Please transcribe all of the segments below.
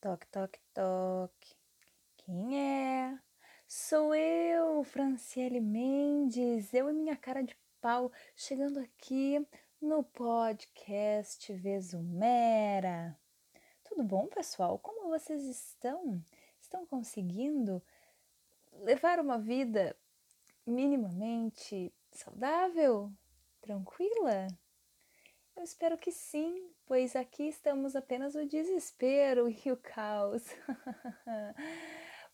Toque, toque, toque. Quem é? Sou eu, Franciele Mendes, eu e minha cara de pau, chegando aqui no podcast Vesumera. Tudo bom, pessoal? Como vocês estão? Estão conseguindo levar uma vida minimamente saudável? Tranquila? Eu espero que sim, pois aqui estamos apenas o desespero e o caos.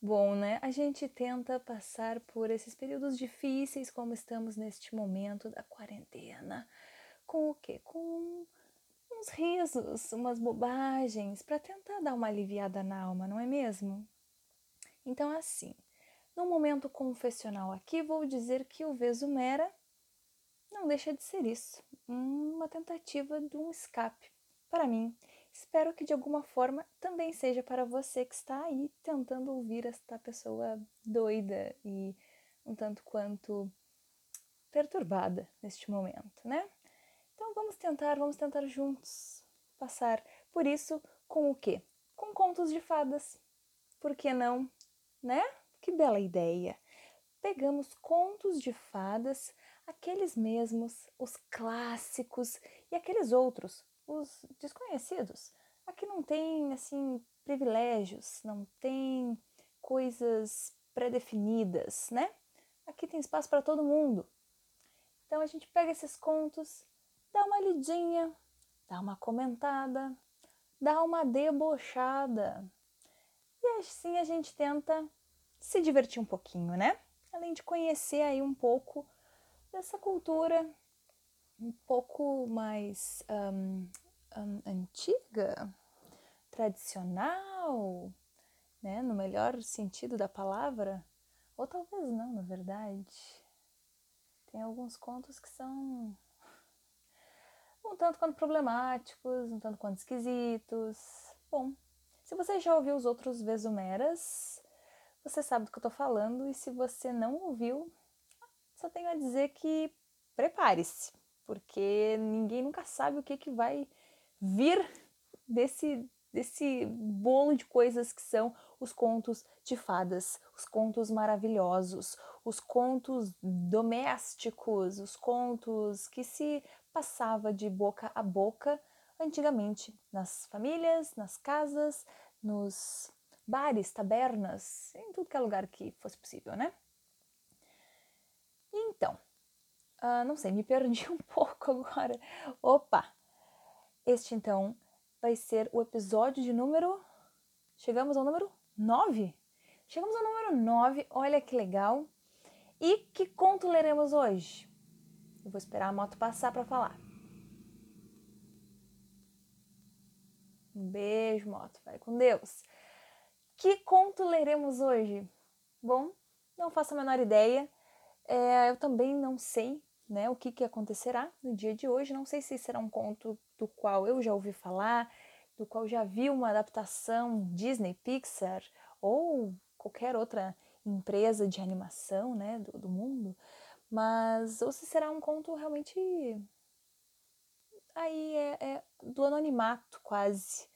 Bom, né? A gente tenta passar por esses períodos difíceis como estamos neste momento da quarentena. Com o quê? Com uns risos, umas bobagens, para tentar dar uma aliviada na alma, não é mesmo? Então, assim, no momento confessional aqui, vou dizer que o Vesumera não deixa de ser isso, uma tentativa de um escape. Para mim, espero que de alguma forma também seja para você que está aí tentando ouvir esta pessoa doida e um tanto quanto perturbada neste momento, né? Então vamos tentar, vamos tentar juntos passar por isso com o quê? Com contos de fadas. Por que não? Né? Que bela ideia! Pegamos contos de fadas aqueles mesmos, os clássicos e aqueles outros, os desconhecidos. Aqui não tem assim privilégios, não tem coisas pré-definidas, né? Aqui tem espaço para todo mundo. Então a gente pega esses contos, dá uma lidinha, dá uma comentada, dá uma debochada. E assim a gente tenta se divertir um pouquinho, né? Além de conhecer aí um pouco dessa cultura um pouco mais um, um, antiga, tradicional, né, no melhor sentido da palavra, ou talvez não, na verdade. Tem alguns contos que são um tanto quanto problemáticos, um tanto quanto esquisitos. Bom, se você já ouviu os outros Vesumeras, você sabe do que eu tô falando, e se você não ouviu, só tenho a dizer que prepare-se, porque ninguém nunca sabe o que, que vai vir desse, desse bolo de coisas que são os contos de fadas, os contos maravilhosos, os contos domésticos, os contos que se passava de boca a boca antigamente nas famílias, nas casas, nos bares, tabernas, em tudo que é lugar que fosse possível, né? Então, uh, não sei, me perdi um pouco agora. Opa! Este então vai ser o episódio de número. Chegamos ao número 9? Chegamos ao número 9, olha que legal. E que conto leremos hoje? Eu vou esperar a moto passar para falar. Um beijo, moto. Vai com Deus. Que conto leremos hoje? Bom, não faço a menor ideia. É, eu também não sei né, o que, que acontecerá no dia de hoje. Não sei se será um conto do qual eu já ouvi falar, do qual já vi uma adaptação Disney, Pixar ou qualquer outra empresa de animação né, do, do mundo, mas ou se será um conto realmente aí é, é, do anonimato quase.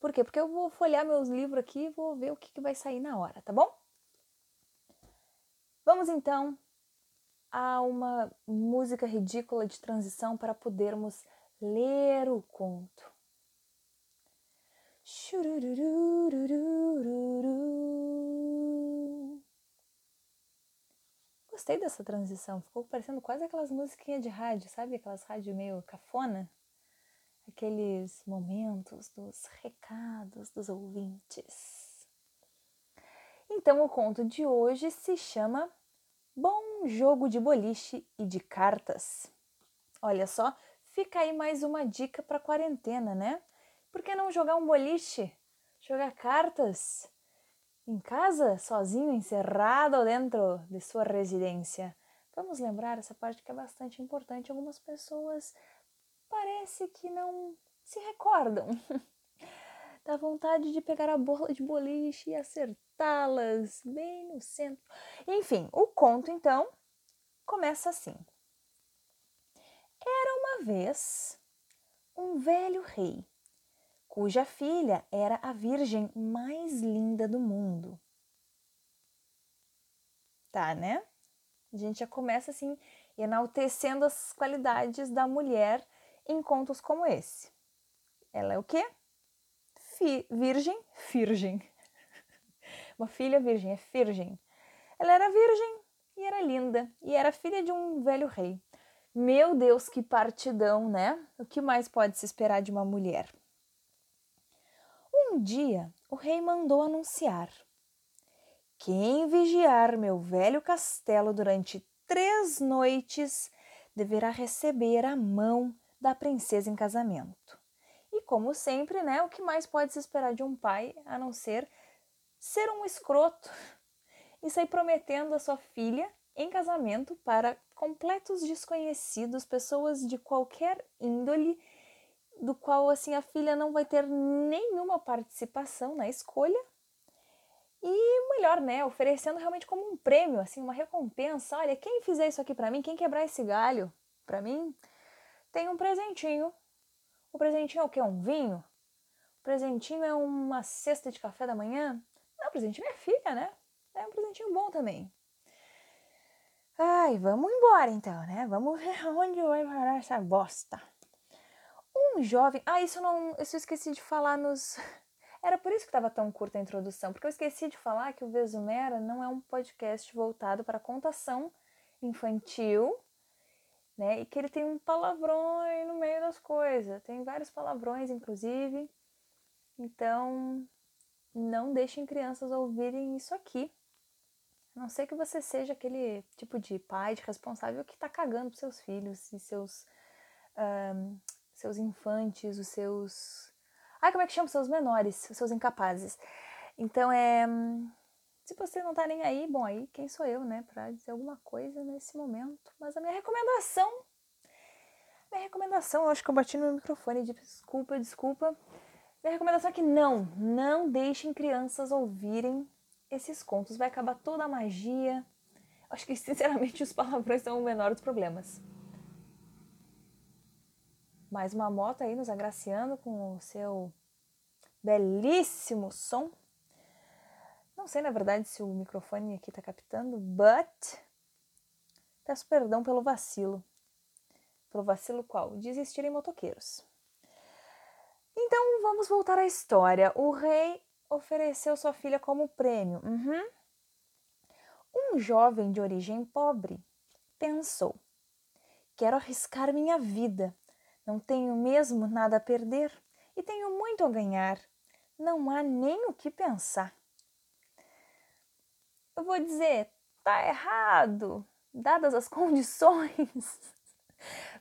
Por quê? Porque eu vou folhear meus livros aqui e vou ver o que, que vai sair na hora, tá bom? Vamos então a uma música ridícula de transição para podermos ler o conto. Gostei dessa transição, ficou parecendo quase aquelas musiquinhas de rádio, sabe? Aquelas rádio meio cafona. Aqueles momentos dos recados dos ouvintes. Então, o conto de hoje se chama Bom jogo de boliche e de cartas. Olha só, fica aí mais uma dica para quarentena, né? Por que não jogar um boliche? Jogar cartas? Em casa, sozinho, encerrado dentro de sua residência. Vamos lembrar essa parte que é bastante importante. Algumas pessoas parece que não se recordam. Dá vontade de pegar a bola de boliche e acertá-las bem no centro. Enfim, o conto então começa assim. Era uma vez um velho rei, cuja filha era a virgem mais linda do mundo. Tá, né? A gente já começa assim enaltecendo as qualidades da mulher em contos como esse. Ela é o quê? Fi virgem, virgem. Uma filha virgem, é virgem. Ela era virgem e era linda e era filha de um velho rei. Meu Deus, que partidão, né? O que mais pode se esperar de uma mulher? Um dia, o rei mandou anunciar: Quem vigiar meu velho castelo durante três noites deverá receber a mão da princesa em casamento. E como sempre, né, o que mais pode se esperar de um pai a não ser ser um escroto e sair prometendo a sua filha em casamento para completos desconhecidos, pessoas de qualquer índole, do qual assim a filha não vai ter nenhuma participação na escolha. E melhor, né, oferecendo realmente como um prêmio, assim, uma recompensa. Olha, quem fizer isso aqui para mim, quem quebrar esse galho para mim, tem um presentinho. O presentinho é o quê? Um vinho? O presentinho é uma cesta de café da manhã? Não, o presentinho é filha, né? É um presentinho bom também. Ai, vamos embora então, né? Vamos ver onde vai parar essa bosta. Um jovem. Ah, isso não. Isso eu esqueci de falar nos. Era por isso que estava tão curta a introdução, porque eu esqueci de falar que o Vesumera não é um podcast voltado para contação infantil, né? E que ele tem um palavrão no meio das coisas. Tem vários palavrões, inclusive. Então, não deixem crianças ouvirem isso aqui. A não ser que você seja aquele tipo de pai, de responsável que está cagando para seus filhos e seus, um, seus infantes, os seus. Ai, como é que chama? Seus menores, os seus incapazes. Então, é. Se você não tá nem aí, bom, aí quem sou eu, né, para dizer alguma coisa nesse momento. Mas a minha recomendação. Minha recomendação, eu acho que eu bati no microfone, desculpa, desculpa. Minha recomendação é que não, não deixem crianças ouvirem esses contos. Vai acabar toda a magia. Acho que, sinceramente, os palavrões são o menor dos problemas. Mais uma moto aí nos agraciando com o seu belíssimo som. Não sei, na verdade, se o microfone aqui tá captando, but peço perdão pelo vacilo. Pelo vacilo qual? Desistirem motoqueiros. Então vamos voltar à história. O rei ofereceu sua filha como prêmio. Uhum. Um jovem de origem pobre pensou: quero arriscar minha vida. Não tenho mesmo nada a perder e tenho muito a ganhar. Não há nem o que pensar. Eu vou dizer, tá errado, dadas as condições,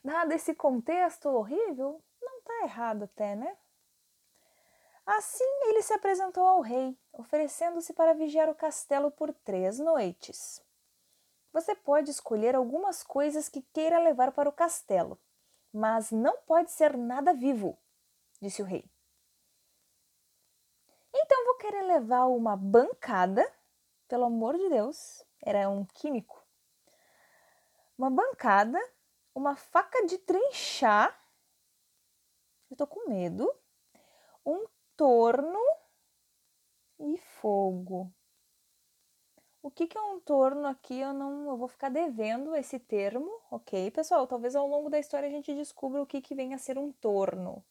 dado esse contexto horrível, não tá errado até, né? Assim ele se apresentou ao rei, oferecendo-se para vigiar o castelo por três noites. Você pode escolher algumas coisas que queira levar para o castelo, mas não pode ser nada vivo, disse o rei. Então vou querer levar uma bancada, pelo amor de Deus, era um químico. Uma bancada, uma faca de trinchar, eu tô com medo, um torno e fogo. O que, que é um torno aqui? Eu não, eu vou ficar devendo esse termo, ok, pessoal? Talvez ao longo da história a gente descubra o que, que vem a ser um torno.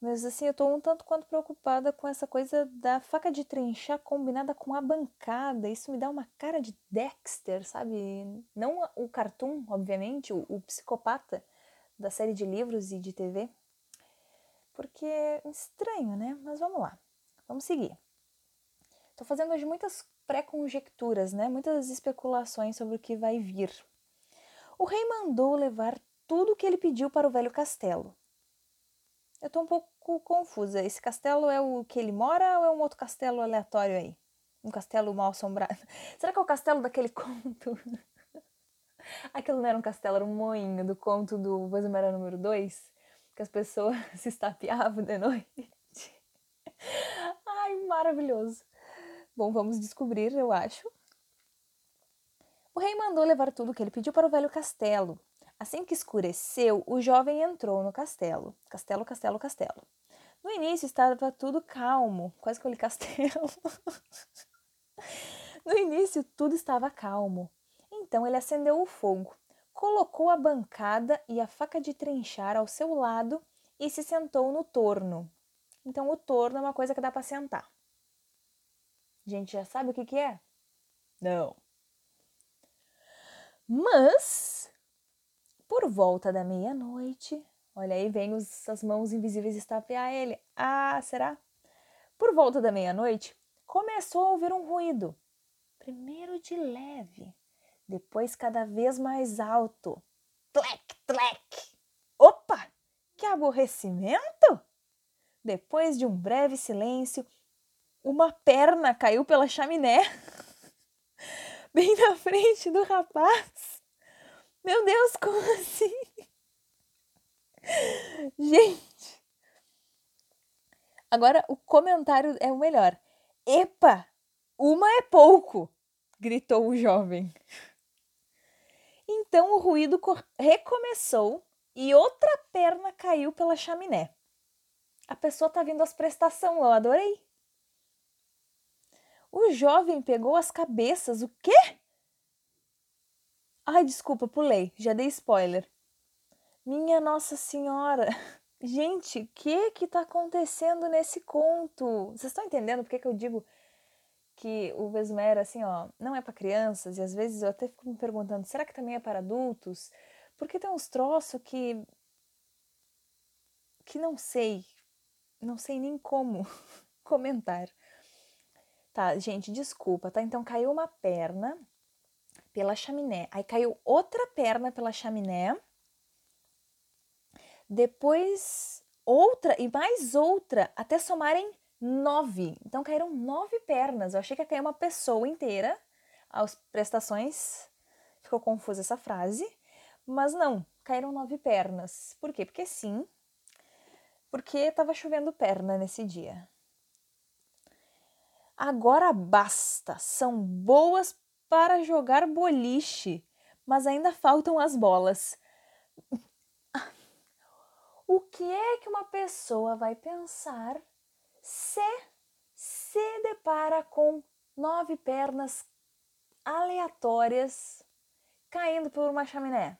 Mas assim, eu tô um tanto quanto preocupada com essa coisa da faca de trinchar combinada com a bancada. Isso me dá uma cara de Dexter, sabe? Não o cartoon, obviamente, o, o psicopata da série de livros e de TV porque é estranho, né? Mas vamos lá, vamos seguir. Estou fazendo hoje muitas pré-conjecturas, né? Muitas especulações sobre o que vai vir. O rei mandou levar tudo o que ele pediu para o velho castelo. Eu estou um pouco confusa. Esse castelo é o que ele mora ou é um outro castelo aleatório aí? Um castelo mal assombrado? Será que é o castelo daquele conto? Aquilo não era um castelo, era um moinho do conto do Vosamera número 2? Que as pessoas se estapeavam de noite. Ai, maravilhoso. Bom, vamos descobrir, eu acho. O rei mandou levar tudo o que ele pediu para o velho castelo. Assim que escureceu, o jovem entrou no castelo. Castelo, castelo, castelo. No início estava tudo calmo, quase que eu li castelo. no início tudo estava calmo. Então ele acendeu o fogo, colocou a bancada e a faca de trinchar ao seu lado e se sentou no torno. Então o torno é uma coisa que dá para sentar. A gente já sabe o que, que é? Não. Mas, por volta da meia-noite, olha aí, vem os, as mãos invisíveis estapear ele. Ah, será? Por volta da meia-noite, começou a ouvir um ruído. Primeiro de leve, depois cada vez mais alto. Tlec, tlec! Opa! Que aborrecimento! Depois de um breve silêncio, uma perna caiu pela chaminé. bem na frente do rapaz. Meu Deus, como assim? Gente. Agora o comentário é o melhor. Epa, uma é pouco, gritou o jovem. Então o ruído recomeçou e outra perna caiu pela chaminé. A pessoa tá vindo às prestações, eu adorei. O jovem pegou as cabeças. O quê? Ai, desculpa, pulei. Já dei spoiler. Minha Nossa Senhora. Gente, o que que tá acontecendo nesse conto? Vocês estão entendendo por que, que eu digo que o Vesmera, assim, ó, não é para crianças? E às vezes eu até fico me perguntando, será que também é para adultos? Porque tem uns troços que. que não sei. Não sei nem como comentar. Tá, gente, desculpa, tá? Então caiu uma perna pela chaminé, aí caiu outra perna pela chaminé, depois outra e mais outra, até somarem nove. Então caíram nove pernas. Eu achei que ia cair uma pessoa inteira. As prestações ficou confusa essa frase, mas não, caíram nove pernas. Por quê? Porque sim, porque estava chovendo perna nesse dia. Agora basta, são boas para jogar boliche, mas ainda faltam as bolas. O que é que uma pessoa vai pensar se se depara com nove pernas aleatórias caindo por uma chaminé?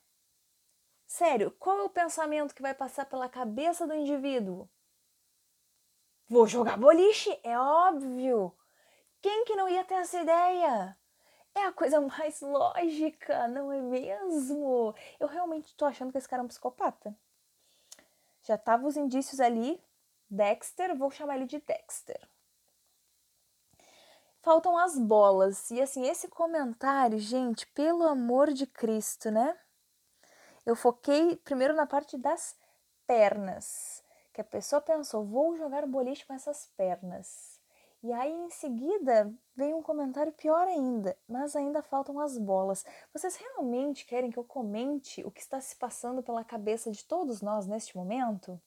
Sério, qual é o pensamento que vai passar pela cabeça do indivíduo? Vou jogar boliche? É óbvio! Quem que não ia ter essa ideia? É a coisa mais lógica, não é mesmo? Eu realmente tô achando que esse cara é um psicopata. Já tava os indícios ali. Dexter, vou chamar ele de Dexter. Faltam as bolas. E assim, esse comentário, gente, pelo amor de Cristo, né? Eu foquei primeiro na parte das pernas. Que a pessoa pensou, vou jogar boliche com essas pernas. E aí em seguida veio um comentário pior ainda, mas ainda faltam as bolas. Vocês realmente querem que eu comente o que está se passando pela cabeça de todos nós neste momento?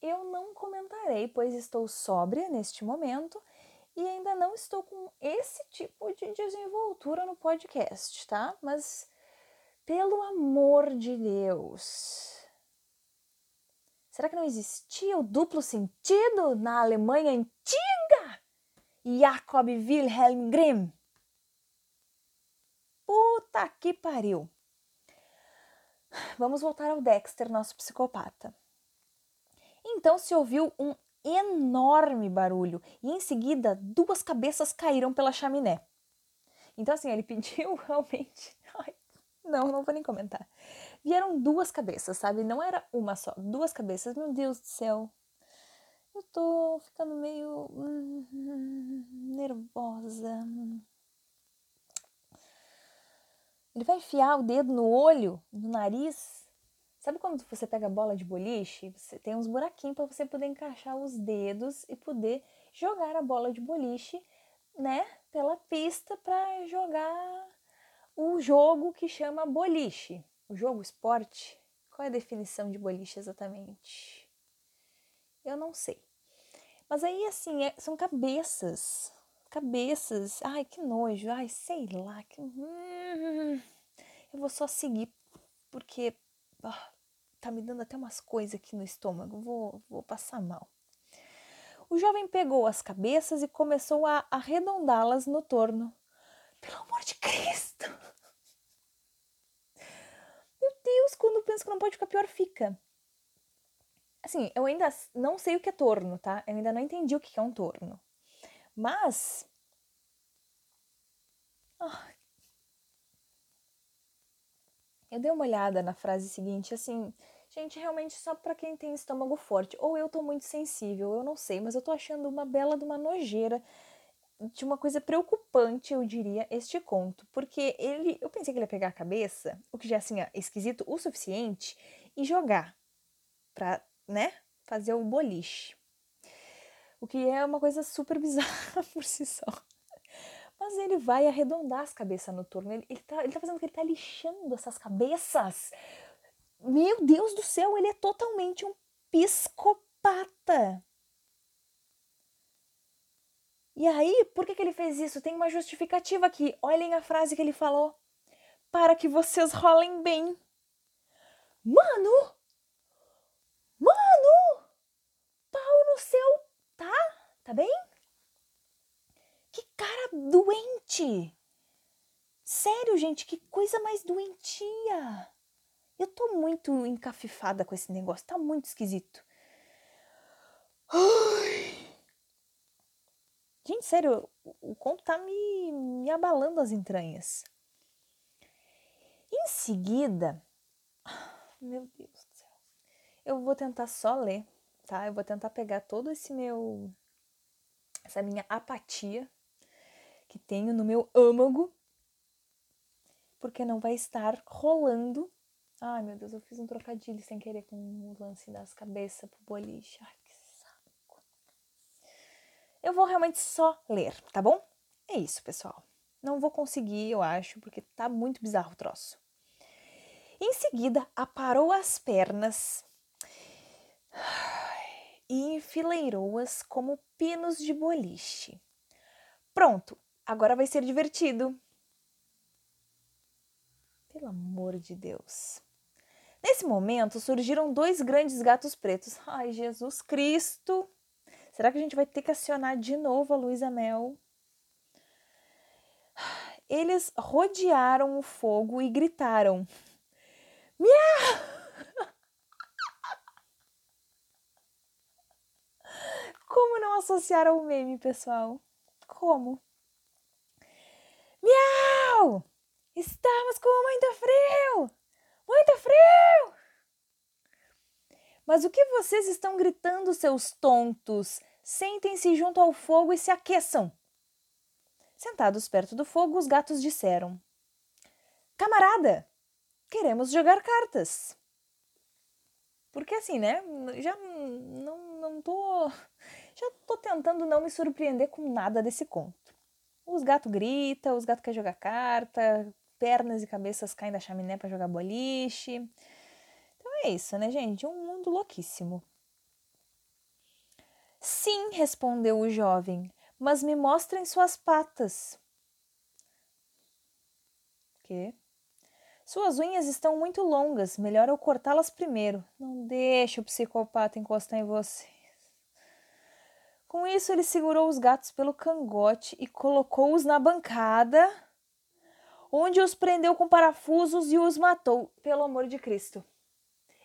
Eu não comentarei, pois estou sóbria neste momento e ainda não estou com esse tipo de desenvoltura no podcast, tá? Mas pelo amor de Deus, Será que não existia o duplo sentido na Alemanha antiga? Jacob Wilhelm Grimm. Puta que pariu. Vamos voltar ao Dexter, nosso psicopata. Então se ouviu um enorme barulho e em seguida duas cabeças caíram pela chaminé. Então assim, ele pediu realmente. Ai, não, não vou nem comentar. Vieram duas cabeças, sabe? Não era uma só, duas cabeças. Meu Deus do céu. Eu tô ficando meio hum, nervosa. Ele vai enfiar o dedo no olho, no nariz. Sabe quando você pega a bola de boliche? Você tem uns buraquinhos para você poder encaixar os dedos e poder jogar a bola de boliche, né, pela pista para jogar o jogo que chama boliche. O jogo, esporte, qual é a definição de boliche exatamente? Eu não sei. Mas aí, assim, é, são cabeças. Cabeças. Ai, que nojo. Ai, sei lá. Que... Hum, eu vou só seguir porque oh, tá me dando até umas coisas aqui no estômago. Vou, vou passar mal. O jovem pegou as cabeças e começou a arredondá-las no torno. Pelo amor de Cristo! Meu Deus, quando penso que não pode ficar pior, fica. Assim, eu ainda não sei o que é torno, tá? Eu ainda não entendi o que é um torno. Mas. Oh. Eu dei uma olhada na frase seguinte, assim, gente, realmente só para quem tem estômago forte. Ou eu tô muito sensível, eu não sei, mas eu tô achando uma bela de uma nojeira de uma coisa preocupante, eu diria, este conto. Porque ele. Eu pensei que ele ia pegar a cabeça, o que já assim, é esquisito o suficiente, e jogar. Pra, né? Fazer o boliche. O que é uma coisa super bizarra por si só. Mas ele vai arredondar as cabeças no turno. Ele, ele, tá, ele tá fazendo que ele tá lixando essas cabeças. Meu Deus do céu, ele é totalmente um psicopata. E aí, por que, que ele fez isso? Tem uma justificativa aqui. Olhem a frase que ele falou. Para que vocês rolem bem. Mano! Mano! Pau no seu. Tá? Tá bem? Cara doente! Sério, gente, que coisa mais doentia! Eu tô muito encafifada com esse negócio, tá muito esquisito. Gente, sério, o conto tá me, me abalando as entranhas. Em seguida, meu Deus do céu, eu vou tentar só ler, tá? Eu vou tentar pegar todo esse meu, essa minha apatia que tenho no meu âmago, porque não vai estar rolando. Ai, meu Deus, eu fiz um trocadilho sem querer com o lance das cabeças pro boliche. Ai, eu vou realmente só ler, tá bom? É isso, pessoal. Não vou conseguir, eu acho, porque tá muito bizarro o troço. Em seguida, aparou as pernas e enfileirou-as como pinos de boliche. Pronto, agora vai ser divertido. Pelo amor de Deus. Nesse momento surgiram dois grandes gatos pretos. Ai, Jesus Cristo! Será que a gente vai ter que acionar de novo a Luísa Mel? Eles rodearam o fogo e gritaram: Miau! Como não associar ao meme, pessoal? Como? Miau! Estamos com muito frio! Muito frio! Mas o que vocês estão gritando, seus tontos? Sentem-se junto ao fogo e se aqueçam. Sentados perto do fogo, os gatos disseram: Camarada, queremos jogar cartas. Porque assim, né? Já não, não tô. Já tô tentando não me surpreender com nada desse conto. Os gatos gritam, os gatos querem jogar carta, pernas e cabeças caem da chaminé para jogar boliche. Então é isso, né, gente? Um mundo louquíssimo. Sim, respondeu o jovem, mas me mostrem suas patas. Que? Suas unhas estão muito longas, melhor eu cortá-las primeiro. Não deixe o psicopata encostar em você. Com isso, ele segurou os gatos pelo cangote e colocou-os na bancada, onde os prendeu com parafusos e os matou. Pelo amor de Cristo.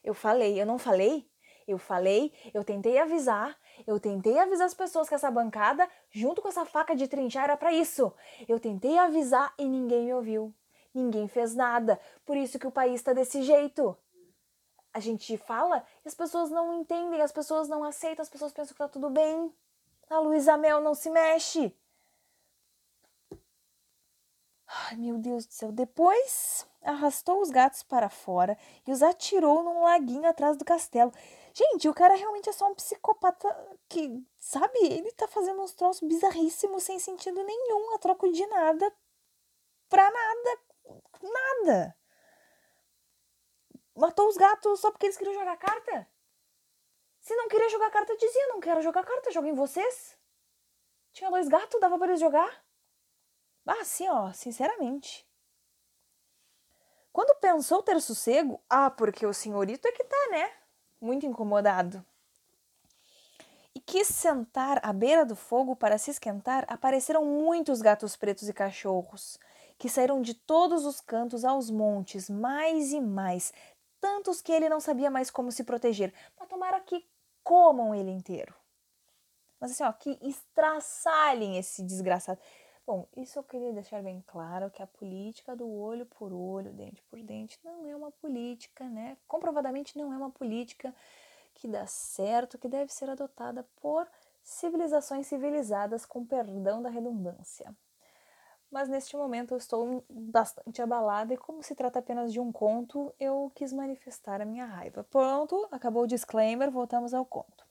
Eu falei, eu não falei? Eu falei, eu tentei avisar, eu tentei avisar as pessoas que essa bancada, junto com essa faca de trinchar, era para isso. Eu tentei avisar e ninguém me ouviu. Ninguém fez nada. Por isso que o país está desse jeito. A gente fala e as pessoas não entendem, as pessoas não aceitam, as pessoas pensam que tá tudo bem. A Luísa Mel não se mexe. Ai, meu Deus do céu. Depois arrastou os gatos para fora e os atirou num laguinho atrás do castelo. Gente, o cara realmente é só um psicopata que, sabe, ele tá fazendo uns troços bizarríssimos sem sentido nenhum, a troco de nada, pra nada, nada. Matou os gatos só porque eles queriam jogar carta? Se não queria jogar carta, dizia, não quero jogar carta, joguem vocês. Tinha dois gatos, dava para eles jogar? Ah, sim, ó, sinceramente. Quando pensou ter sossego, ah, porque o senhorito é que tá, né? muito incomodado. e quis sentar à beira do fogo para se esquentar, apareceram muitos gatos pretos e cachorros, que saíram de todos os cantos aos montes, mais e mais, tantos que ele não sabia mais como se proteger. Mas tomara que comam ele inteiro. Mas assim, ó, que estraçalhem esse desgraçado. Bom, isso eu queria deixar bem claro que a política do olho por olho, dente por dente, não é uma política, né? Comprovadamente não é uma política que dá certo, que deve ser adotada por civilizações civilizadas, com perdão da redundância. Mas neste momento eu estou bastante abalada e, como se trata apenas de um conto, eu quis manifestar a minha raiva. Pronto, acabou o disclaimer, voltamos ao conto.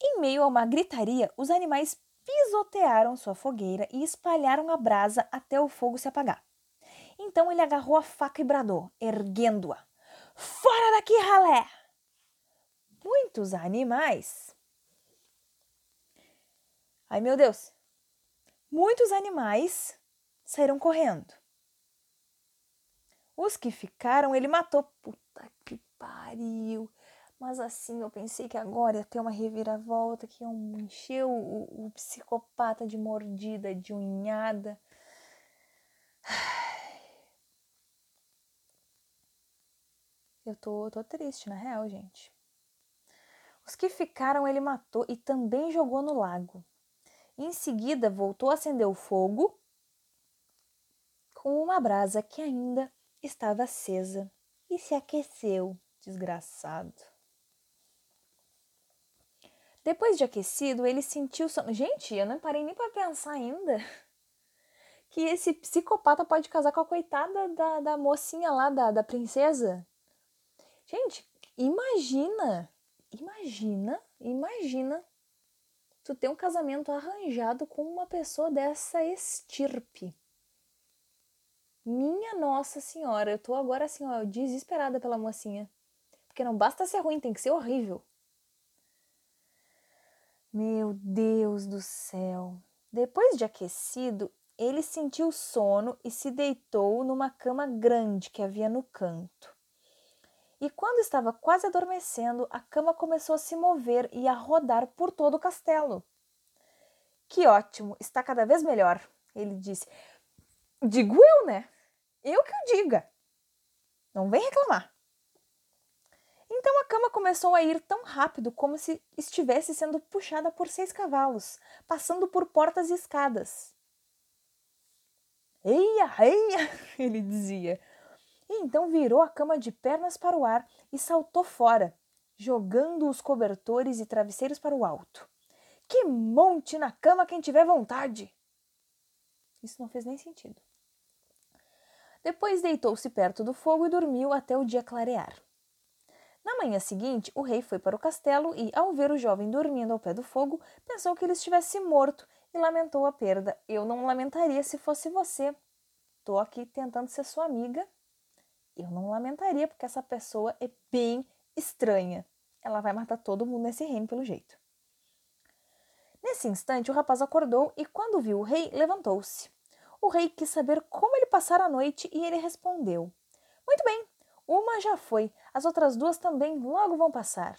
Em meio a uma gritaria, os animais pisotearam sua fogueira e espalharam a brasa até o fogo se apagar. Então ele agarrou a faca e bradou, erguendo-a. Fora daqui, ralé! Muitos animais. Ai meu Deus! Muitos animais saíram correndo. Os que ficaram, ele matou. Puta que pariu! Mas assim, eu pensei que agora ia ter uma reviravolta, que iam encher o, o psicopata de mordida, de unhada. Eu tô, tô triste, na real, gente. Os que ficaram ele matou e também jogou no lago. Em seguida, voltou a acender o fogo com uma brasa que ainda estava acesa e se aqueceu, desgraçado. Depois de aquecido, ele sentiu sono. Gente, eu não parei nem para pensar ainda que esse psicopata pode casar com a coitada da, da mocinha lá, da, da princesa. Gente, imagina, imagina, imagina tu ter um casamento arranjado com uma pessoa dessa estirpe. Minha Nossa Senhora, eu tô agora assim, ó, desesperada pela mocinha. Porque não basta ser ruim, tem que ser horrível. Meu Deus do céu. Depois de aquecido, ele sentiu sono e se deitou numa cama grande que havia no canto. E quando estava quase adormecendo, a cama começou a se mover e a rodar por todo o castelo. Que ótimo, está cada vez melhor, ele disse. Digo eu, né? Eu que o diga. Não vem reclamar. Então a cama começou a ir tão rápido como se estivesse sendo puxada por seis cavalos, passando por portas e escadas. Eia, eia, ele dizia e então virou a cama de pernas para o ar e saltou fora, jogando os cobertores e travesseiros para o alto. Que monte na cama quem tiver vontade! Isso não fez nem sentido. Depois deitou-se perto do fogo e dormiu até o dia clarear. Na manhã seguinte, o rei foi para o castelo e, ao ver o jovem dormindo ao pé do fogo, pensou que ele estivesse morto e lamentou a perda. Eu não lamentaria se fosse você. Estou aqui tentando ser sua amiga eu não lamentaria, porque essa pessoa é bem estranha. Ela vai matar todo mundo nesse reino, pelo jeito. Nesse instante, o rapaz acordou e, quando viu o rei, levantou-se. O rei quis saber como ele passara a noite e ele respondeu: Muito bem, uma já foi, as outras duas também logo vão passar.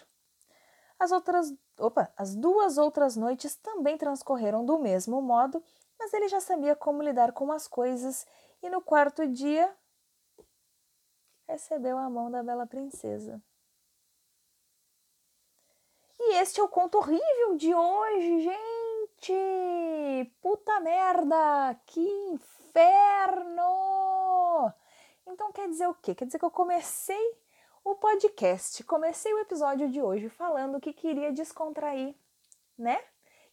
As outras, opa, as duas outras noites também transcorreram do mesmo modo, mas ele já sabia como lidar com as coisas e no quarto dia recebeu a mão da bela princesa. E este é o conto horrível de hoje, gente! Puta merda! Que inferno! Então quer dizer o quê? Quer dizer que eu comecei o podcast, comecei o episódio de hoje falando que queria descontrair, né?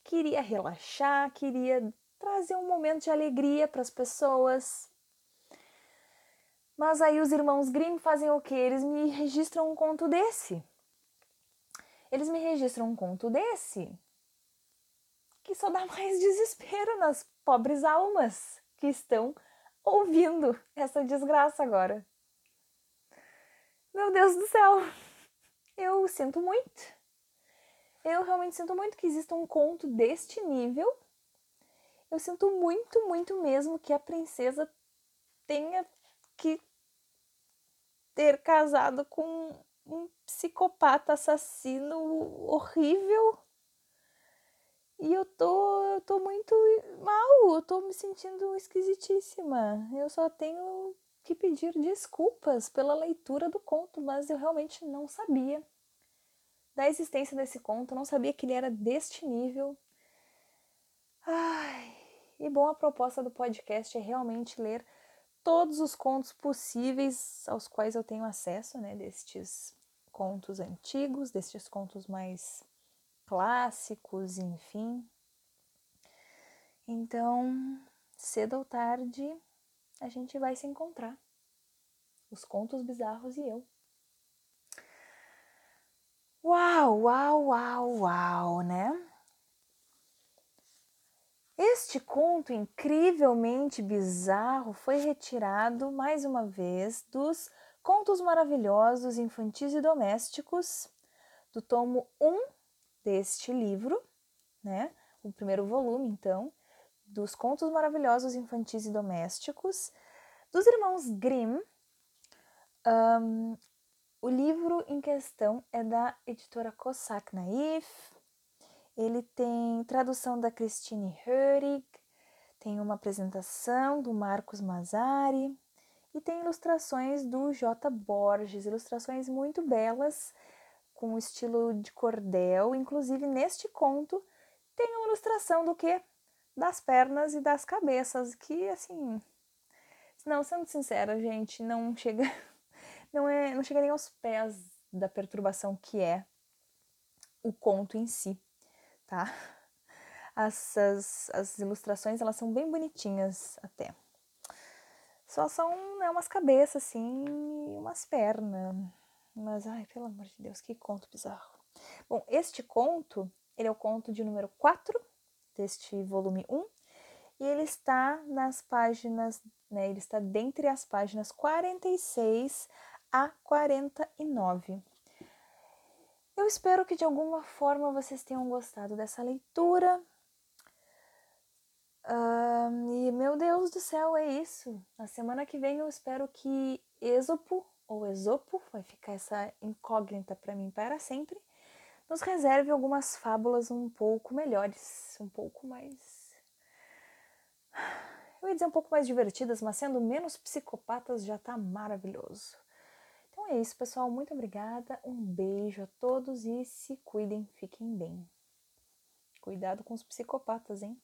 Queria relaxar, queria trazer um momento de alegria para as pessoas, mas aí os irmãos Grimm fazem o que? Eles me registram um conto desse. Eles me registram um conto desse que só dá mais desespero nas pobres almas que estão ouvindo essa desgraça agora. Meu Deus do céu! Eu sinto muito. Eu realmente sinto muito que exista um conto deste nível. Eu sinto muito, muito mesmo que a princesa tenha que ter casado com um psicopata assassino horrível. E eu tô, eu tô muito mal, eu tô me sentindo esquisitíssima. Eu só tenho que pedir desculpas pela leitura do conto, mas eu realmente não sabia da existência desse conto, não sabia que ele era deste nível. Ai, e bom, a proposta do podcast é realmente ler todos os contos possíveis aos quais eu tenho acesso, né, destes contos antigos, destes contos mais clássicos, enfim. Então, cedo ou tarde, a gente vai se encontrar. Os contos bizarros e eu. Uau, uau, uau, uau, né? Este conto incrivelmente bizarro foi retirado mais uma vez dos Contos Maravilhosos Infantis e Domésticos, do tomo 1 deste livro, né? O primeiro volume, então, dos Contos Maravilhosos Infantis e Domésticos, dos irmãos Grimm. Um, o livro em questão é da editora Cossack Naif, ele tem tradução da Christine Hörig, tem uma apresentação do Marcos Mazzari e tem ilustrações do J. Borges, ilustrações muito belas, com estilo de cordel. Inclusive, neste conto, tem uma ilustração do que? Das pernas e das cabeças, que assim. Não, sendo sincera, gente, não chega. Não, é, não chega nem aos pés da perturbação que é o conto em si tá? Essas as ilustrações, elas são bem bonitinhas até. Só são né, umas cabeças, assim, e umas pernas. Mas, ai, pelo amor de Deus, que conto bizarro. Bom, este conto, ele é o conto de número 4 deste volume 1. E ele está nas páginas, né, ele está dentre as páginas 46 a 49. Eu espero que de alguma forma vocês tenham gostado dessa leitura. E meu Deus do céu, é isso. Na semana que vem eu espero que Esopo, ou Esopo, vai ficar essa incógnita para mim para sempre, nos reserve algumas fábulas um pouco melhores, um pouco mais. Eu ia dizer um pouco mais divertidas, mas sendo menos psicopatas já tá maravilhoso. Então é isso, pessoal. Muito obrigada. Um beijo a todos e se cuidem, fiquem bem. Cuidado com os psicopatas, hein?